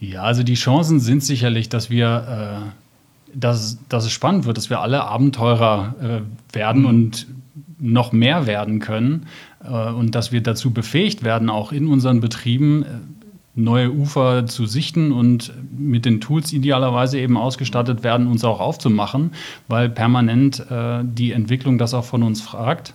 Ja, also die Chancen sind sicherlich, dass wir, äh, dass, dass es spannend wird, dass wir alle Abenteurer äh, werden mhm. und noch mehr werden können äh, und dass wir dazu befähigt werden, auch in unseren Betrieben äh, neue Ufer zu sichten und mit den Tools idealerweise eben ausgestattet werden, uns auch aufzumachen, weil permanent äh, die Entwicklung das auch von uns fragt.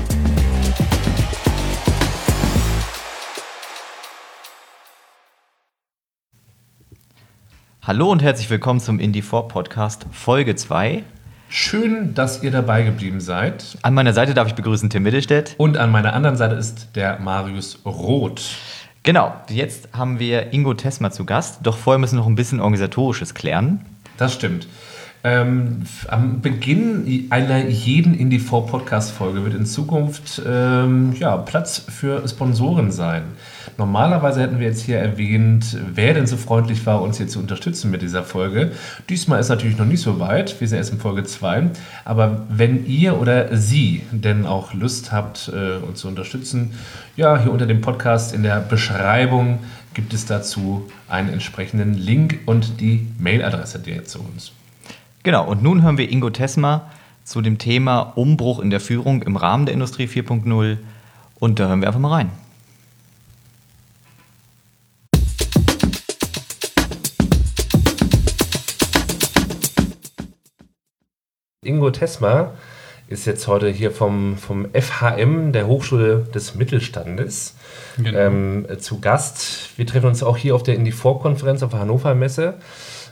Hallo und herzlich willkommen zum Indie4 Podcast Folge 2. Schön, dass ihr dabei geblieben seid. An meiner Seite darf ich begrüßen Tim Mittelstädt. Und an meiner anderen Seite ist der Marius Roth. Genau, jetzt haben wir Ingo Tesma zu Gast, doch vorher müssen wir noch ein bisschen organisatorisches klären. Das stimmt. Ähm, am Beginn einer jeden Indie4-Podcast-Folge wird in Zukunft ähm, ja, Platz für Sponsoren sein. Normalerweise hätten wir jetzt hier erwähnt, wer denn so freundlich war, uns hier zu unterstützen mit dieser Folge. Diesmal ist natürlich noch nicht so weit, wir sind erst in Folge 2. Aber wenn ihr oder Sie denn auch Lust habt, äh, uns zu unterstützen, ja, hier unter dem Podcast in der Beschreibung gibt es dazu einen entsprechenden Link und die Mailadresse direkt zu uns. Genau, und nun hören wir Ingo Tesma zu dem Thema Umbruch in der Führung im Rahmen der Industrie 4.0 und da hören wir einfach mal rein. Ingo Tesma ist jetzt heute hier vom, vom FHM, der Hochschule des Mittelstandes, genau. ähm, zu Gast. Wir treffen uns auch hier auf der Indie4-Konferenz auf der Hannover Messe.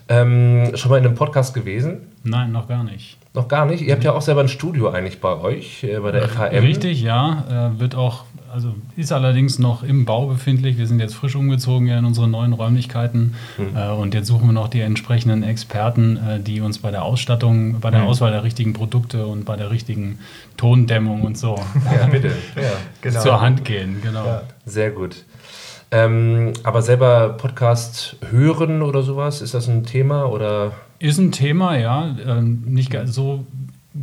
Ähm, schon mal in einem Podcast gewesen? Nein, noch gar nicht. Noch gar nicht? Ihr habt ja auch selber ein Studio eigentlich bei euch, äh, bei der FHM. Richtig, ja. Äh, wird auch, also ist allerdings noch im Bau befindlich. Wir sind jetzt frisch umgezogen in unsere neuen Räumlichkeiten mhm. äh, und jetzt suchen wir noch die entsprechenden Experten, äh, die uns bei der Ausstattung, bei der mhm. Auswahl der richtigen Produkte und bei der richtigen Tondämmung und so ja, bitte. Ja, genau. zur Hand gehen. Genau. Ja, sehr gut. Ähm, aber selber Podcast hören oder sowas, ist das ein Thema oder? Ist ein Thema, ja. Ähm, nicht so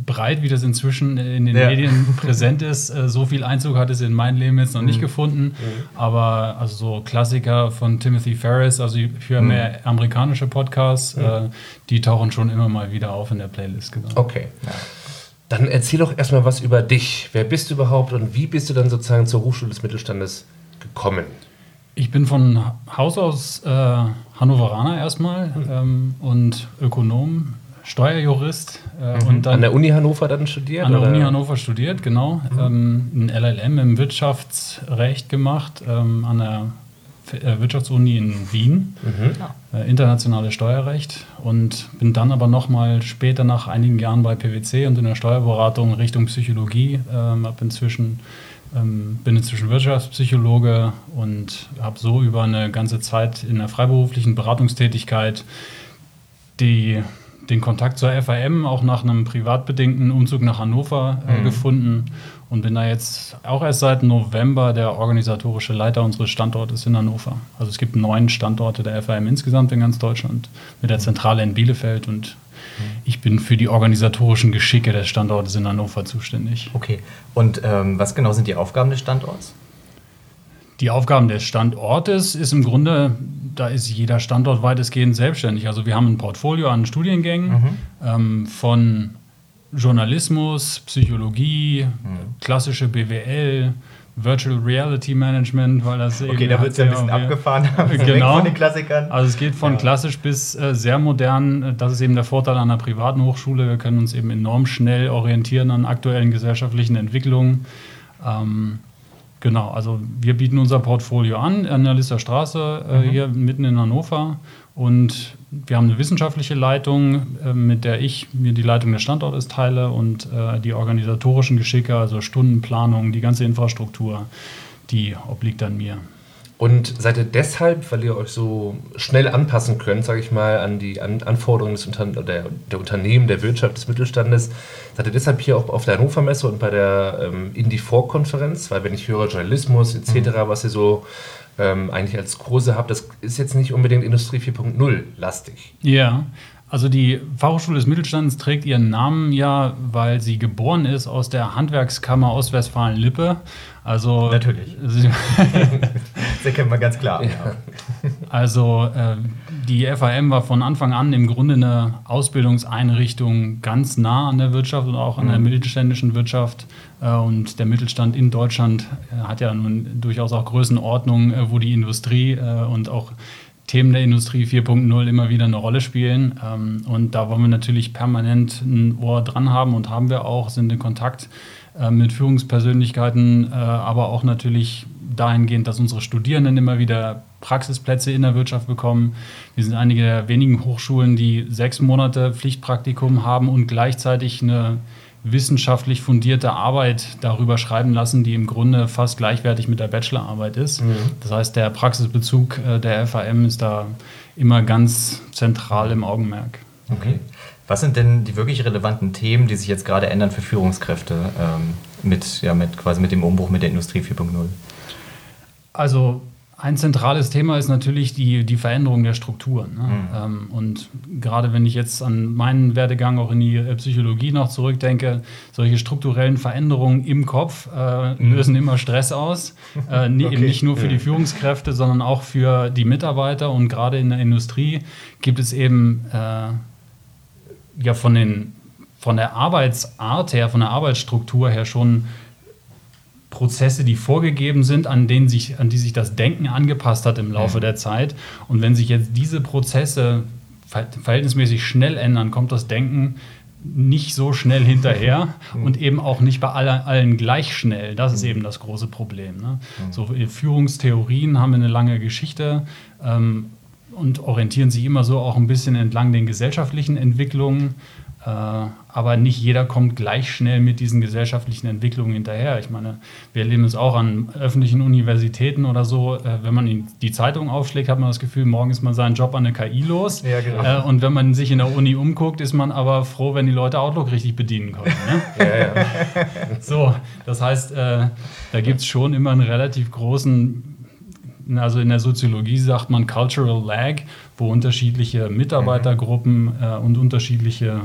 breit, wie das inzwischen in den ja. Medien präsent ist. Äh, so viel Einzug hat es in mein Leben jetzt noch mhm. nicht gefunden. Mhm. Aber also so Klassiker von Timothy Ferris, also für mhm. mehr amerikanische Podcasts, mhm. äh, die tauchen schon immer mal wieder auf in der Playlist. Genau. Okay. Ja. Dann erzähl doch erstmal was über dich. Wer bist du überhaupt und wie bist du dann sozusagen zur Hochschule des Mittelstandes gekommen? Ich bin von Haus aus äh, Hannoveraner erstmal mhm. ähm, und Ökonom, Steuerjurist. Äh, mhm. und dann an der Uni Hannover dann studiert? An der oder? Uni Hannover studiert, genau. Mhm. Ähm, ein LLM im Wirtschaftsrecht gemacht, ähm, an der äh, Wirtschaftsuni in Wien, mhm. äh, internationales Steuerrecht und bin dann aber nochmal später nach einigen Jahren bei PwC und in der Steuerberatung Richtung Psychologie, ähm, habe inzwischen ähm, bin inzwischen Wirtschaftspsychologe und habe so über eine ganze Zeit in der freiberuflichen Beratungstätigkeit die, den Kontakt zur FAM auch nach einem privatbedingten Umzug nach Hannover äh, mhm. gefunden und bin da jetzt auch erst seit November der organisatorische Leiter unseres Standortes in Hannover. Also es gibt neun Standorte der FAM insgesamt in ganz Deutschland mit der Zentrale in Bielefeld und ich bin für die organisatorischen Geschicke des Standortes in Hannover zuständig. Okay. Und ähm, was genau sind die Aufgaben des Standorts? Die Aufgaben des Standortes ist im Grunde, da ist jeder Standort weitestgehend selbstständig. Also wir haben ein Portfolio an Studiengängen mhm. ähm, von Journalismus, Psychologie, mhm. klassische BWL, Virtual Reality Management, weil das okay, eben. da wird es ja ein bisschen abgefahren. genau. Von den Klassikern. Also es geht von ja. klassisch bis äh, sehr modern. Das ist eben der Vorteil einer privaten Hochschule. Wir können uns eben enorm schnell orientieren an aktuellen gesellschaftlichen Entwicklungen. Ähm, genau, also wir bieten unser Portfolio an an der Lister Straße äh, mhm. hier mitten in Hannover und wir haben eine wissenschaftliche Leitung, äh, mit der ich mir die Leitung des Standortes teile und äh, die organisatorischen Geschicke, also Stundenplanung, die ganze Infrastruktur, die obliegt an mir. Und seid ihr deshalb, weil ihr euch so schnell anpassen könnt, sage ich mal, an die an Anforderungen des Unter der, der, Unternehmen, der Wirtschaft, des Mittelstandes, seid ihr deshalb hier auch auf der Hannover Messe und bei der ähm, Indie-4-Konferenz? Weil wenn ich höre Journalismus etc., mhm. was ihr so ähm, eigentlich als Kurse habt, das ist jetzt nicht unbedingt Industrie 4.0 lastig. Ja, also die Fachhochschule des Mittelstandes trägt ihren Namen ja, weil sie geboren ist aus der Handwerkskammer Ostwestfalen-Lippe. Also natürlich. das erkennt man ganz klar. Ja. Also äh, die FAM war von Anfang an im Grunde eine Ausbildungseinrichtung ganz nah an der Wirtschaft und auch an mhm. der mittelständischen Wirtschaft. Äh, und der Mittelstand in Deutschland äh, hat ja nun durchaus auch Größenordnungen, äh, wo die Industrie äh, und auch Themen der Industrie 4.0 immer wieder eine Rolle spielen. Ähm, und da wollen wir natürlich permanent ein Ohr dran haben und haben wir auch, sind in Kontakt äh, mit Führungspersönlichkeiten, äh, aber auch natürlich dahingehend, dass unsere Studierenden immer wieder Praxisplätze in der Wirtschaft bekommen. Wir sind einige der wenigen Hochschulen, die sechs Monate Pflichtpraktikum haben und gleichzeitig eine wissenschaftlich fundierte Arbeit darüber schreiben lassen, die im Grunde fast gleichwertig mit der Bachelorarbeit ist. Mhm. Das heißt, der Praxisbezug äh, der FAM ist da immer ganz zentral im Augenmerk. Okay. Was sind denn die wirklich relevanten Themen, die sich jetzt gerade ändern für Führungskräfte ähm, mit, ja, mit, quasi mit dem Umbruch mit der Industrie 4.0? Also ein zentrales Thema ist natürlich die, die Veränderung der Strukturen. Ne? Mhm. Ähm, und gerade wenn ich jetzt an meinen Werdegang auch in die äh, Psychologie noch zurückdenke, solche strukturellen Veränderungen im Kopf äh, mhm. lösen immer Stress aus. Äh, okay. Eben nicht nur für die Führungskräfte, sondern auch für die Mitarbeiter. Und gerade in der Industrie gibt es eben äh, ja von, den, von der Arbeitsart her, von der Arbeitsstruktur her schon Prozesse, die vorgegeben sind, an, denen sich, an die sich das Denken angepasst hat im Laufe mhm. der Zeit. Und wenn sich jetzt diese Prozesse verhältnismäßig schnell ändern, kommt das Denken nicht so schnell hinterher mhm. und eben auch nicht bei allen, allen gleich schnell. Das ist mhm. eben das große Problem. Ne? So Führungstheorien haben eine lange Geschichte ähm, und orientieren sich immer so auch ein bisschen entlang den gesellschaftlichen Entwicklungen. Äh, aber nicht jeder kommt gleich schnell mit diesen gesellschaftlichen Entwicklungen hinterher. Ich meine, wir erleben es auch an öffentlichen Universitäten oder so. Äh, wenn man die Zeitung aufschlägt, hat man das Gefühl, morgen ist man seinen Job an der KI los. Ja, genau. Äh, und wenn man sich in der Uni umguckt, ist man aber froh, wenn die Leute Outlook richtig bedienen können. Ne? ja, ja. So, das heißt, da gibt es schon immer einen relativ großen also in der Soziologie sagt man Cultural Lag, wo unterschiedliche Mitarbeitergruppen äh, und unterschiedliche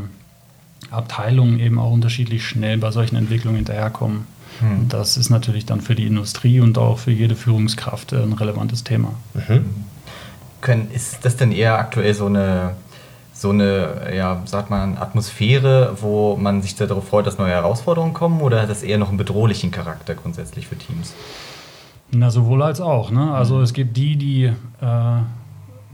Abteilungen eben auch unterschiedlich schnell bei solchen Entwicklungen hinterherkommen. Und das ist natürlich dann für die Industrie und auch für jede Führungskraft ein relevantes Thema. Mhm. Können, ist das denn eher aktuell so eine, so eine, ja, sagt man, Atmosphäre, wo man sich darauf freut, dass neue Herausforderungen kommen, oder hat das eher noch einen bedrohlichen Charakter grundsätzlich für Teams? Na, sowohl als auch. Ne? Also es gibt die, die äh,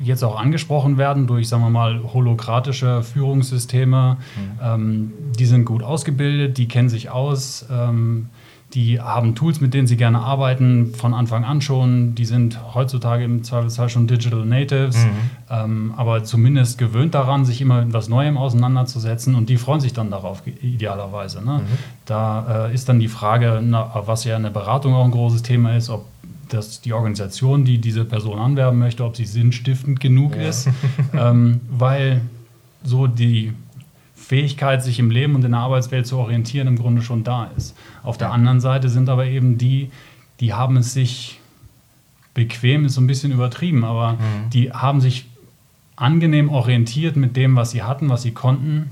jetzt auch angesprochen werden durch, sagen wir mal, holokratische Führungssysteme. Mhm. Ähm, die sind gut ausgebildet, die kennen sich aus, ähm, die haben Tools, mit denen sie gerne arbeiten, von Anfang an schon. Die sind heutzutage im Zweifelsfall schon Digital Natives, mhm. ähm, aber zumindest gewöhnt daran, sich immer mit etwas Neuem auseinanderzusetzen und die freuen sich dann darauf, idealerweise. Ne? Mhm. Da äh, ist dann die Frage, na, was ja in der Beratung auch ein großes Thema ist, ob dass die Organisation, die diese Person anwerben möchte, ob sie sinnstiftend genug ja. ist, ähm, weil so die Fähigkeit, sich im Leben und in der Arbeitswelt zu orientieren, im Grunde schon da ist. Auf der anderen Seite sind aber eben die, die haben es sich bequem, ist so ein bisschen übertrieben, aber mhm. die haben sich angenehm orientiert mit dem, was sie hatten, was sie konnten,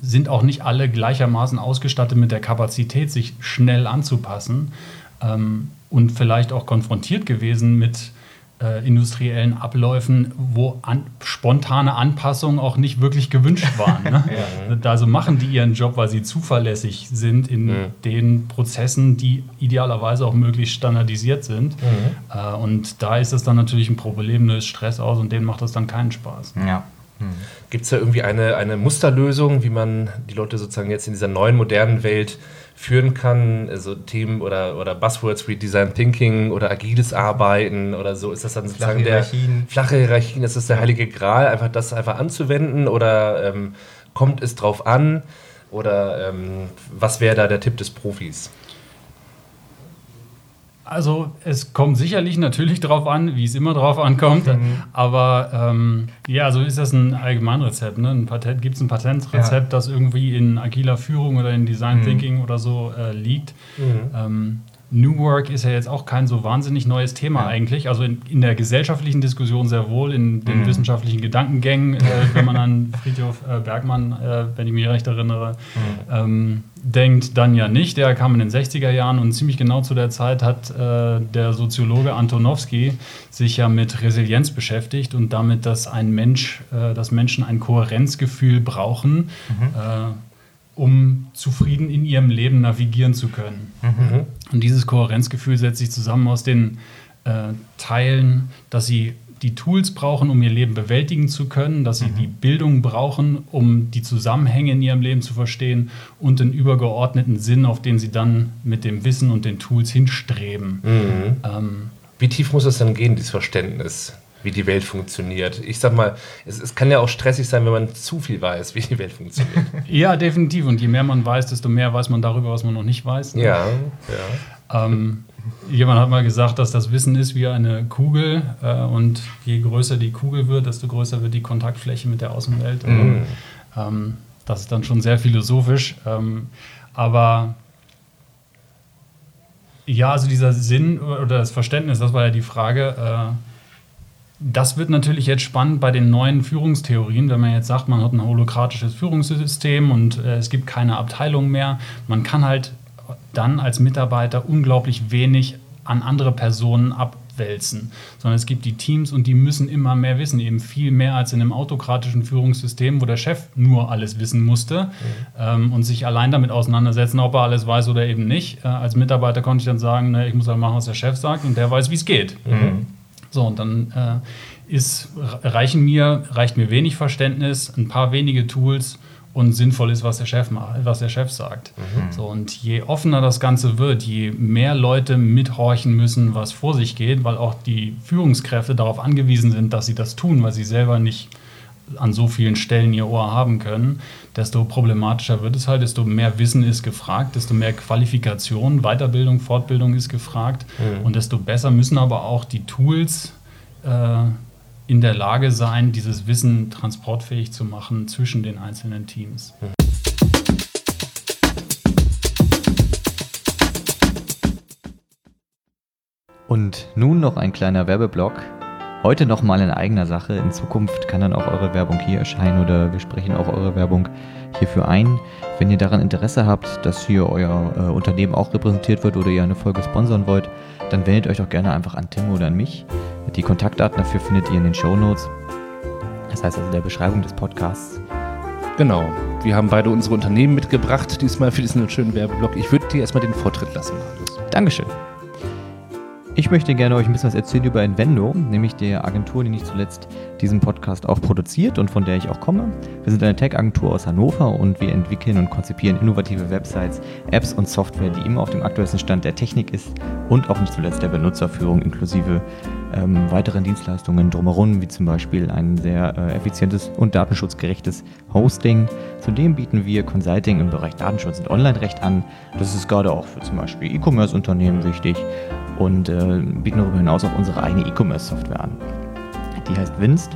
sind auch nicht alle gleichermaßen ausgestattet mit der Kapazität, sich schnell anzupassen. Ähm, und vielleicht auch konfrontiert gewesen mit äh, industriellen Abläufen, wo an, spontane Anpassungen auch nicht wirklich gewünscht waren. Ne? ja, Also machen die ihren Job, weil sie zuverlässig sind in ja. den Prozessen, die idealerweise auch möglichst standardisiert sind. Mhm. Äh, und da ist es dann natürlich ein Problem, löst Stress aus und denen macht das dann keinen Spaß. Ja. Mhm. Gibt es da irgendwie eine, eine Musterlösung, wie man die Leute sozusagen jetzt in dieser neuen modernen Welt führen kann, also Themen oder, oder Buzzwords wie Design Thinking oder agiles Arbeiten oder so, ist das dann sozusagen flache Hierarchien. der flache Hierarchien, ist das der heilige Gral, einfach das einfach anzuwenden oder ähm, kommt es drauf an oder ähm, was wäre da der Tipp des Profis? Also es kommt sicherlich natürlich darauf an, wie es immer darauf ankommt. Mhm. Aber ähm, ja, so ist das ein Allgemeinrezept. Ne? Gibt es ein Patentrezept, ja. das irgendwie in agiler Führung oder in Design mhm. Thinking oder so äh, liegt? Mhm. Ähm, New Work ist ja jetzt auch kein so wahnsinnig neues Thema ja. eigentlich. Also in, in, der gesellschaftlichen Diskussion sehr wohl, in den mhm. wissenschaftlichen Gedankengängen, äh, wenn man an Friedhof äh, Bergmann, äh, wenn ich mich recht erinnere, mhm. ähm, denkt, dann ja nicht. Der kam in den 60er Jahren und ziemlich genau zu der Zeit hat äh, der Soziologe Antonowski sich ja mit Resilienz beschäftigt und damit, dass ein Mensch, äh, dass Menschen ein Kohärenzgefühl brauchen. Mhm äh, um zufrieden in ihrem Leben navigieren zu können. Mhm. Und dieses Kohärenzgefühl setzt sich zusammen aus den äh, Teilen, dass sie die Tools brauchen, um ihr Leben bewältigen zu können, dass sie mhm. die Bildung brauchen, um die Zusammenhänge in ihrem Leben zu verstehen und den übergeordneten Sinn, auf den sie dann mit dem Wissen und den Tools hinstreben. Mhm. Ähm, Wie tief muss es dann gehen, dieses Verständnis? Wie die Welt funktioniert. Ich sag mal, es, es, kann ja auch stressig sein, wenn man zu viel weiß, wie die Welt funktioniert. ja, definitiv. Und je mehr man weiß, desto mehr weiß man darüber, was man noch nicht weiß. Ne? Ja, ja. Ähm, jemand hat mal gesagt, dass das Wissen ist wie eine Kugel äh, und je größer die Kugel wird, desto größer wird die Kontaktfläche mit der Außenwelt. Mhm. Ähm, das ist dann schon sehr philosophisch. Ähm, aber ja, also dieser Sinn oder das Verständnis, das war ja die Frage. Äh, das wird natürlich jetzt spannend bei den neuen Führungstheorien, wenn man jetzt sagt, man hat ein holokratisches Führungssystem und äh, es gibt keine Abteilung mehr. Man kann halt dann als Mitarbeiter unglaublich wenig an andere Personen abwälzen, sondern es gibt die Teams und die müssen immer mehr wissen, eben viel mehr als in einem autokratischen Führungssystem, wo der Chef nur alles wissen musste mhm. ähm, und sich allein damit auseinandersetzen, ob er alles weiß oder eben nicht. Äh, als Mitarbeiter konnte ich dann sagen, ne, ich muss halt machen, was der Chef sagt und der weiß, wie es geht. Mhm. So, und dann äh, ist, reichen mir, reicht mir wenig Verständnis, ein paar wenige Tools und sinnvoll ist, was der Chef, was der Chef sagt. Mhm. So, und je offener das Ganze wird, je mehr Leute mithorchen müssen, was vor sich geht, weil auch die Führungskräfte darauf angewiesen sind, dass sie das tun, weil sie selber nicht an so vielen Stellen ihr Ohr haben können, desto problematischer wird es halt, desto mehr Wissen ist gefragt, desto mehr Qualifikation, Weiterbildung, Fortbildung ist gefragt mhm. und desto besser müssen aber auch die Tools äh, in der Lage sein, dieses Wissen transportfähig zu machen zwischen den einzelnen Teams. Mhm. Und nun noch ein kleiner Werbeblock Heute nochmal in eigener Sache. In Zukunft kann dann auch eure Werbung hier erscheinen oder wir sprechen auch eure Werbung hierfür ein. Wenn ihr daran Interesse habt, dass hier euer äh, Unternehmen auch repräsentiert wird oder ihr eine Folge sponsern wollt, dann wendet euch doch gerne einfach an Tim oder an mich. Die Kontaktdaten dafür findet ihr in den Show Notes. Das heißt also in der Beschreibung des Podcasts. Genau. Wir haben beide unsere Unternehmen mitgebracht, diesmal für diesen schönen Werbeblock. Ich würde dir erstmal den Vortritt lassen, Marius. Dankeschön. Ich möchte gerne euch ein bisschen was erzählen über Invendo, nämlich der Agentur, die nicht zuletzt diesen Podcast auch produziert und von der ich auch komme. Wir sind eine Tech-Agentur aus Hannover und wir entwickeln und konzipieren innovative Websites, Apps und Software, die immer auf dem aktuellsten Stand der Technik ist und auch nicht zuletzt der Benutzerführung inklusive ähm, weiteren Dienstleistungen drumherum, wie zum Beispiel ein sehr äh, effizientes und datenschutzgerechtes Hosting. Zudem bieten wir Consulting im Bereich Datenschutz und Online-Recht an. Das ist gerade auch für zum Beispiel E-Commerce-Unternehmen wichtig und äh, bieten darüber hinaus auch unsere eigene E-Commerce-Software an. Die heißt Winst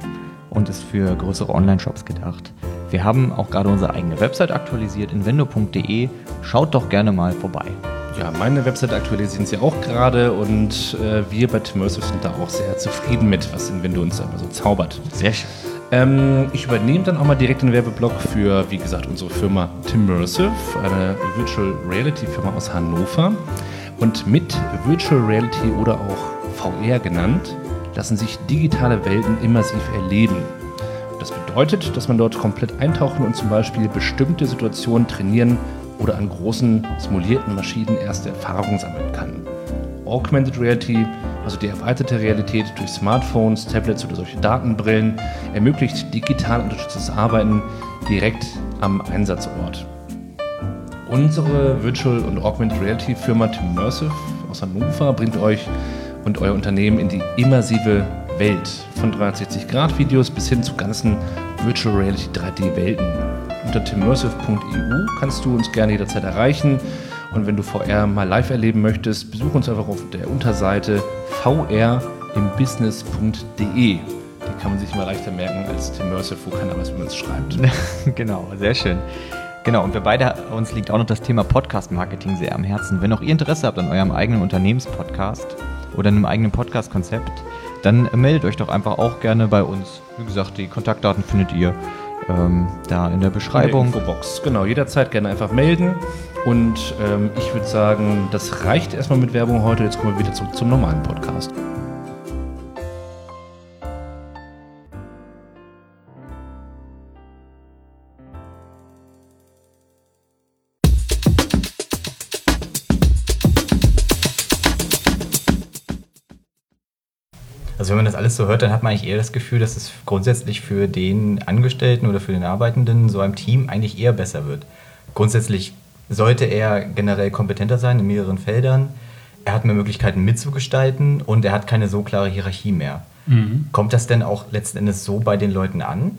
und ist für größere Online-Shops gedacht. Wir haben auch gerade unsere eigene Website aktualisiert, invendo.de. Schaut doch gerne mal vorbei. Ja, meine Website aktualisieren sie auch gerade und äh, wir bei Timmersive sind da auch sehr zufrieden mit, was Invendo uns aber so zaubert. Sehr schön. Ähm, ich übernehme dann auch mal direkt den Werbeblock für, wie gesagt, unsere Firma Timmersive, eine Virtual Reality Firma aus Hannover. Und mit Virtual Reality oder auch VR genannt, lassen sich digitale Welten immersiv erleben. Das bedeutet, dass man dort komplett eintauchen und zum Beispiel bestimmte Situationen trainieren oder an großen simulierten Maschinen erste Erfahrungen sammeln kann. Augmented Reality, also die erweiterte Realität durch Smartphones, Tablets oder solche Datenbrillen, ermöglicht digital unterstütztes Arbeiten direkt am Einsatzort. Unsere Virtual und Augmented Reality Firma Timmersive aus Hannover bringt euch und euer Unternehmen in die immersive Welt. Von 360-Grad-Videos bis hin zu ganzen Virtual Reality 3D-Welten. Unter timmersive.eu kannst du uns gerne jederzeit erreichen Und wenn du VR mal live erleben möchtest, besuch uns einfach auf der Unterseite vrimbusiness.de. Die kann man sich immer leichter merken als Immersive, wo keiner weiß, wie man es schreibt. genau, sehr schön. Genau, und wir beide, uns liegt auch noch das Thema Podcast-Marketing sehr am Herzen. Wenn auch ihr Interesse habt an eurem eigenen Unternehmenspodcast oder einem eigenen Podcast-Konzept, dann meldet euch doch einfach auch gerne bei uns. Wie gesagt, die Kontaktdaten findet ihr ähm, da in der Beschreibung. In der Infobox, genau, jederzeit gerne einfach melden. Und ähm, ich würde sagen, das reicht erstmal mit Werbung heute. Jetzt kommen wir wieder zurück zum normalen Podcast. Also wenn man das alles so hört, dann hat man eigentlich eher das Gefühl, dass es grundsätzlich für den Angestellten oder für den Arbeitenden so einem Team eigentlich eher besser wird. Grundsätzlich sollte er generell kompetenter sein in mehreren Feldern. Er hat mehr Möglichkeiten mitzugestalten und er hat keine so klare Hierarchie mehr. Mhm. Kommt das denn auch letzten Endes so bei den Leuten an?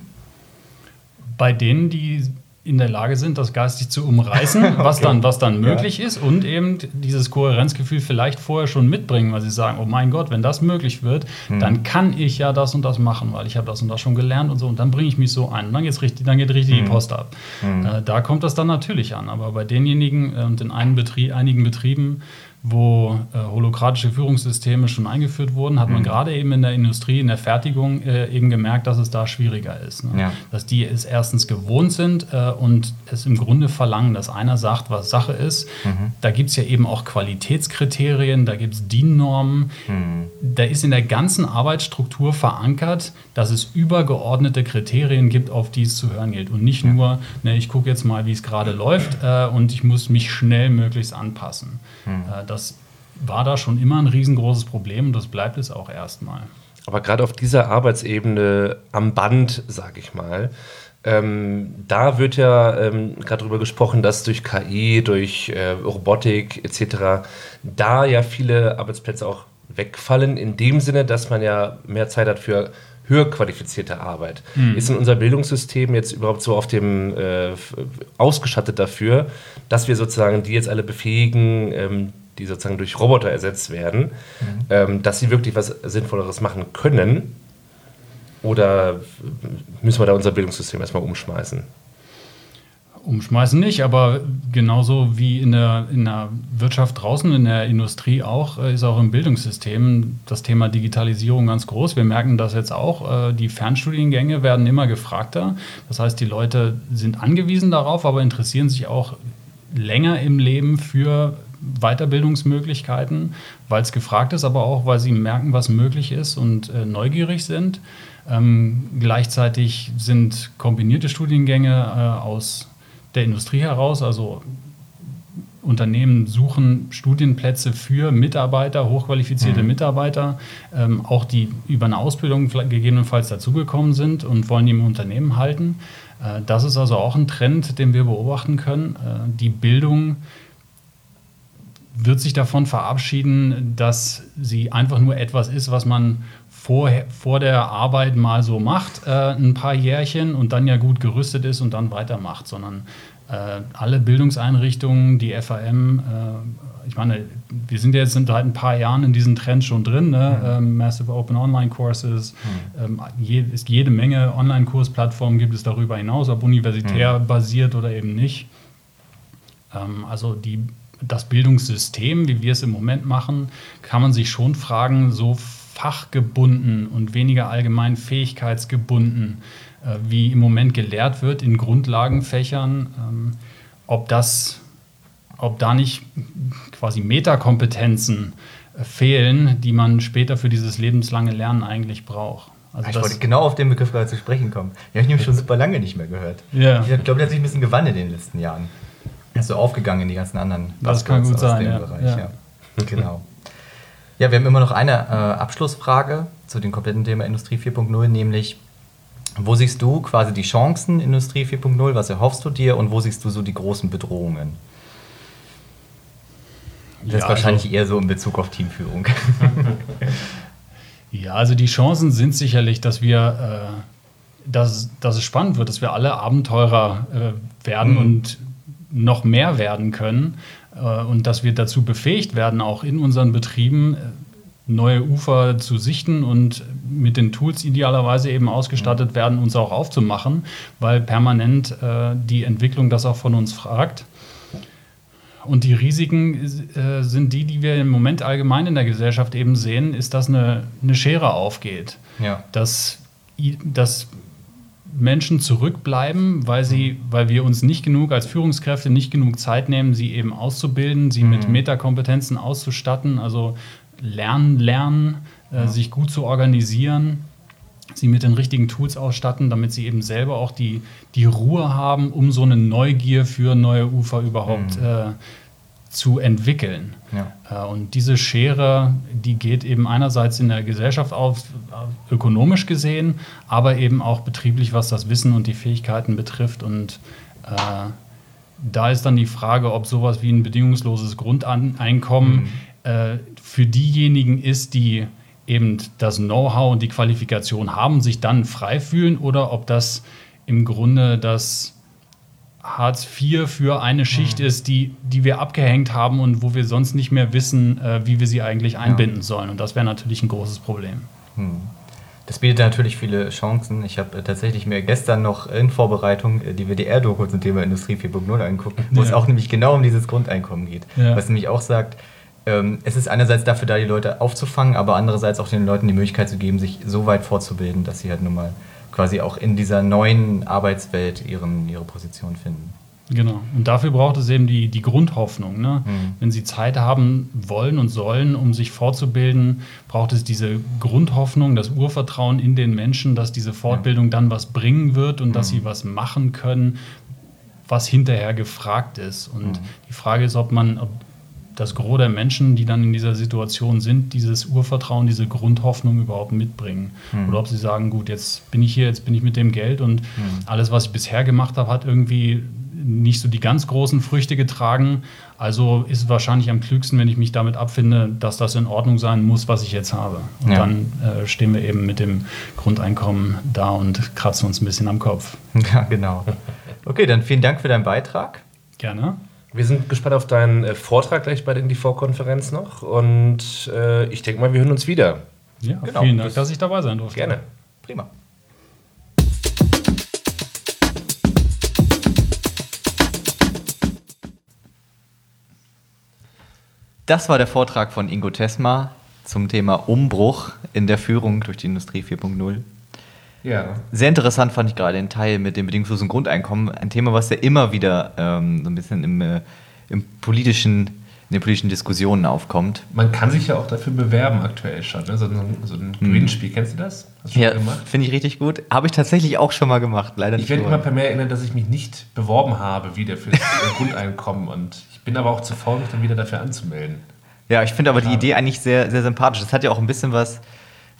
Bei denen, die in der Lage sind, das geistig zu umreißen, was, okay. dann, was dann möglich ja. ist und eben dieses Kohärenzgefühl vielleicht vorher schon mitbringen, weil sie sagen, oh mein Gott, wenn das möglich wird, hm. dann kann ich ja das und das machen, weil ich habe das und das schon gelernt und so und dann bringe ich mich so ein. Und dann, geht's richtig, dann geht richtig hm. die Post ab. Hm. Äh, da kommt das dann natürlich an, aber bei denjenigen äh, und in Betrieb, einigen Betrieben, wo äh, holokratische Führungssysteme schon eingeführt wurden, hat man mhm. gerade eben in der Industrie, in der Fertigung äh, eben gemerkt, dass es da schwieriger ist. Ne? Ja. Dass die es erstens gewohnt sind äh, und es im Grunde verlangen, dass einer sagt, was Sache ist. Mhm. Da gibt es ja eben auch Qualitätskriterien, da gibt es DIN-Normen. Mhm. Da ist in der ganzen Arbeitsstruktur verankert, dass es übergeordnete Kriterien gibt, auf die es zu hören gilt. Und nicht ja. nur, ne, ich gucke jetzt mal, wie es gerade läuft äh, und ich muss mich schnell möglichst anpassen. Das war da schon immer ein riesengroßes Problem und das bleibt es auch erstmal. Aber gerade auf dieser Arbeitsebene am Band, sage ich mal, ähm, da wird ja ähm, gerade darüber gesprochen, dass durch KI, durch äh, Robotik etc. da ja viele Arbeitsplätze auch wegfallen, in dem Sinne, dass man ja mehr Zeit hat für höher qualifizierte Arbeit. Mhm. Ist in unser Bildungssystem jetzt überhaupt so auf dem äh, ausgestattet dafür, dass wir sozusagen die jetzt alle befähigen, ähm, die sozusagen durch Roboter ersetzt werden, mhm. ähm, dass sie wirklich was Sinnvolleres machen können? Oder müssen wir da unser Bildungssystem erstmal umschmeißen? Umschmeißen nicht, aber genauso wie in der, in der Wirtschaft draußen, in der Industrie auch, äh, ist auch im Bildungssystem das Thema Digitalisierung ganz groß. Wir merken das jetzt auch. Äh, die Fernstudiengänge werden immer gefragter. Das heißt, die Leute sind angewiesen darauf, aber interessieren sich auch länger im Leben für Weiterbildungsmöglichkeiten, weil es gefragt ist, aber auch, weil sie merken, was möglich ist und äh, neugierig sind. Ähm, gleichzeitig sind kombinierte Studiengänge äh, aus der Industrie heraus, also Unternehmen suchen Studienplätze für Mitarbeiter, hochqualifizierte mhm. Mitarbeiter, ähm, auch die über eine Ausbildung gegebenenfalls dazugekommen sind und wollen die im Unternehmen halten. Äh, das ist also auch ein Trend, den wir beobachten können. Äh, die Bildung wird sich davon verabschieden, dass sie einfach nur etwas ist, was man vor, vor der Arbeit mal so macht, äh, ein paar Jährchen und dann ja gut gerüstet ist und dann weitermacht, sondern äh, alle Bildungseinrichtungen, die FAM, äh, ich meine, wir sind jetzt seit ein paar Jahren in diesem Trend schon drin, ne? mhm. ähm, Massive Open Online Courses, mhm. ähm, je, ist jede Menge Online-Kursplattformen gibt es darüber hinaus, ob universitär mhm. basiert oder eben nicht. Ähm, also die das Bildungssystem, wie wir es im Moment machen, kann man sich schon fragen, so fachgebunden und weniger allgemein fähigkeitsgebunden, äh, wie im Moment gelehrt wird in Grundlagenfächern, ähm, ob das, ob da nicht quasi Metakompetenzen äh, fehlen, die man später für dieses lebenslange Lernen eigentlich braucht. Also ich wollte genau auf den Begriff gerade zu sprechen kommen. Den habe ich nämlich schon super lange nicht mehr gehört. Ja. Ich glaube, der hat sich ein bisschen gewandelt in den letzten Jahren. Ist so aufgegangen in die ganzen anderen das kann gut aus sein, dem ja. Bereich. Ja. ja. Genau. Ja, wir haben immer noch eine äh, Abschlussfrage zu dem kompletten Thema Industrie 4.0, nämlich wo siehst du quasi die Chancen Industrie 4.0, was erhoffst du dir und wo siehst du so die großen Bedrohungen? Das ja, ist wahrscheinlich also, eher so in Bezug auf Teamführung. ja, also die Chancen sind sicherlich, dass wir, äh, dass, dass es spannend wird, dass wir alle Abenteurer äh, werden mhm. und noch mehr werden können äh, und dass wir dazu befähigt werden, auch in unseren Betrieben äh, neue Ufer zu sichten und mit den Tools idealerweise eben ausgestattet werden, uns auch aufzumachen, weil permanent äh, die Entwicklung das auch von uns fragt. Und die Risiken äh, sind die, die wir im Moment allgemein in der Gesellschaft eben sehen, ist, dass eine, eine Schere aufgeht. Ja. Dass, dass Menschen zurückbleiben, weil, sie, weil wir uns nicht genug als Führungskräfte nicht genug Zeit nehmen, sie eben auszubilden, sie mhm. mit Metakompetenzen auszustatten, also lernen, lernen, äh, ja. sich gut zu organisieren, sie mit den richtigen Tools ausstatten, damit sie eben selber auch die, die Ruhe haben, um so eine Neugier für neue Ufer überhaupt mhm. äh, zu entwickeln. Ja. Äh, und diese Schere, die geht eben einerseits in der Gesellschaft auf, ökonomisch gesehen, aber eben auch betrieblich, was das Wissen und die Fähigkeiten betrifft. Und äh, da ist dann die Frage, ob sowas wie ein bedingungsloses Grundeinkommen mhm. äh, für diejenigen ist, die eben das Know-how und die Qualifikation haben, sich dann frei fühlen oder ob das im Grunde das Hartz IV für eine Schicht mhm. ist, die, die wir abgehängt haben und wo wir sonst nicht mehr wissen, äh, wie wir sie eigentlich einbinden ja. sollen. Und das wäre natürlich ein großes Problem. Mhm. Das bietet natürlich viele Chancen. Ich habe äh, tatsächlich mir gestern noch in Vorbereitung äh, die WDR-Doku zum Thema Industrie 4.0 angeguckt, wo ja. es auch nämlich genau um dieses Grundeinkommen geht. Ja. Was nämlich auch sagt, ähm, es ist einerseits dafür da, die Leute aufzufangen, aber andererseits auch den Leuten die Möglichkeit zu geben, sich so weit fortzubilden, dass sie halt nun mal quasi auch in dieser neuen Arbeitswelt ihren, ihre Position finden. Genau. Und dafür braucht es eben die, die Grundhoffnung. Ne? Mhm. Wenn Sie Zeit haben wollen und sollen, um sich fortzubilden, braucht es diese Grundhoffnung, das Urvertrauen in den Menschen, dass diese Fortbildung ja. dann was bringen wird und mhm. dass sie was machen können, was hinterher gefragt ist. Und mhm. die Frage ist, ob man, ob das Gros der Menschen, die dann in dieser Situation sind, dieses Urvertrauen, diese Grundhoffnung überhaupt mitbringen. Mhm. Oder ob sie sagen, gut, jetzt bin ich hier, jetzt bin ich mit dem Geld und mhm. alles, was ich bisher gemacht habe, hat irgendwie nicht so die ganz großen Früchte getragen. Also ist es wahrscheinlich am klügsten, wenn ich mich damit abfinde, dass das in Ordnung sein muss, was ich jetzt habe. Und ja. dann äh, stehen wir eben mit dem Grundeinkommen da und kratzen uns ein bisschen am Kopf. Ja, genau. Okay, dann vielen Dank für deinen Beitrag. Gerne. Wir sind gespannt auf deinen äh, Vortrag gleich bei der Indie-Konferenz noch und äh, ich denke mal, wir hören uns wieder. Ja, genau. vielen Dank, dass ich dabei sein durfte. Gerne. Prima. Das war der Vortrag von Ingo Tesma zum Thema Umbruch in der Führung durch die Industrie 4.0. Ja. Sehr interessant fand ich gerade den Teil mit dem bedingungslosen Grundeinkommen. Ein Thema, was ja immer wieder ähm, so ein bisschen im, äh, im politischen, in den politischen Diskussionen aufkommt. Man kann sich ja auch dafür bewerben aktuell schon. Ne? So, ein, so ein hm. Gewinnspiel. Hm. Kennst du das? Hast du ja, finde ich richtig gut. Habe ich tatsächlich auch schon mal gemacht. Leider ich werde immer per Mail erinnern, dass ich mich nicht beworben habe wieder für das Grundeinkommen. Und ich bin aber auch zu faul, mich dann wieder dafür anzumelden. Ja, ich finde aber die Idee eigentlich sehr, sehr sympathisch. Das hat ja auch ein bisschen was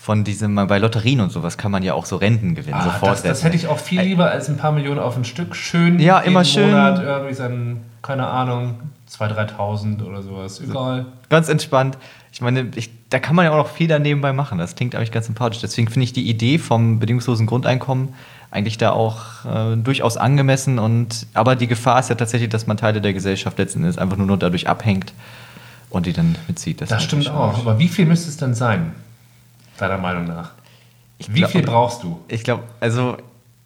von diesem, bei Lotterien und sowas kann man ja auch so Renten gewinnen, ah, sofort. Das, das, hätte ich auch viel lieber als ein paar Millionen auf ein Stück. Schön ja, immer schön. Monat irgendwie sein, keine Ahnung, 2.000, 3.000 oder sowas. Egal. Ganz entspannt. Ich meine, ich, da kann man ja auch noch viel daneben bei machen. Das klingt eigentlich ganz sympathisch. Deswegen finde ich die Idee vom bedingungslosen Grundeinkommen eigentlich da auch äh, durchaus angemessen. Und, aber die Gefahr ist ja tatsächlich, dass man Teile der Gesellschaft letzten Endes einfach nur noch dadurch abhängt und die dann mitzieht. Das, das stimmt auch. Aber wie viel müsste es denn sein? Deiner Meinung nach? Wie glaub, viel brauchst du? Ich glaube, also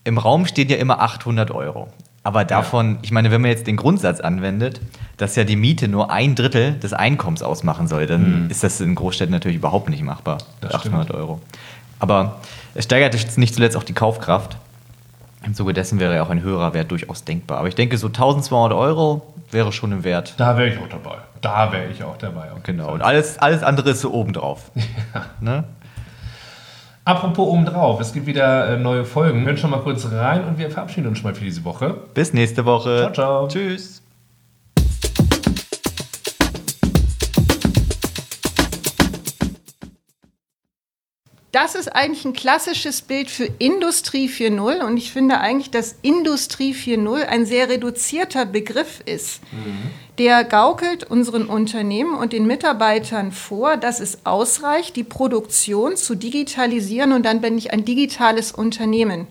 im Raum steht ja immer 800 Euro. Aber davon, ja. ich meine, wenn man jetzt den Grundsatz anwendet, dass ja die Miete nur ein Drittel des Einkommens ausmachen soll, dann mhm. ist das in Großstädten natürlich überhaupt nicht machbar. Das 800 stimmt. Euro. Aber es steigert nicht zuletzt auch die Kaufkraft. Im Zuge dessen wäre ja auch ein höherer Wert durchaus denkbar. Aber ich denke, so 1200 Euro wäre schon im Wert. Da wäre ich auch dabei. Da wäre ich auch dabei. Genau. Und alles, alles andere ist so obendrauf. Ja. Ne? Apropos obendrauf, es gibt wieder äh, neue Folgen. Wir hören schon mal kurz rein und wir verabschieden uns schon mal für diese Woche. Bis nächste Woche. Ciao, ciao. Tschüss. Das ist eigentlich ein klassisches Bild für Industrie 4.0 und ich finde eigentlich, dass Industrie 4.0 ein sehr reduzierter Begriff ist. Mhm der gaukelt unseren Unternehmen und den Mitarbeitern vor, dass es ausreicht, die Produktion zu digitalisieren und dann bin ich ein digitales Unternehmen.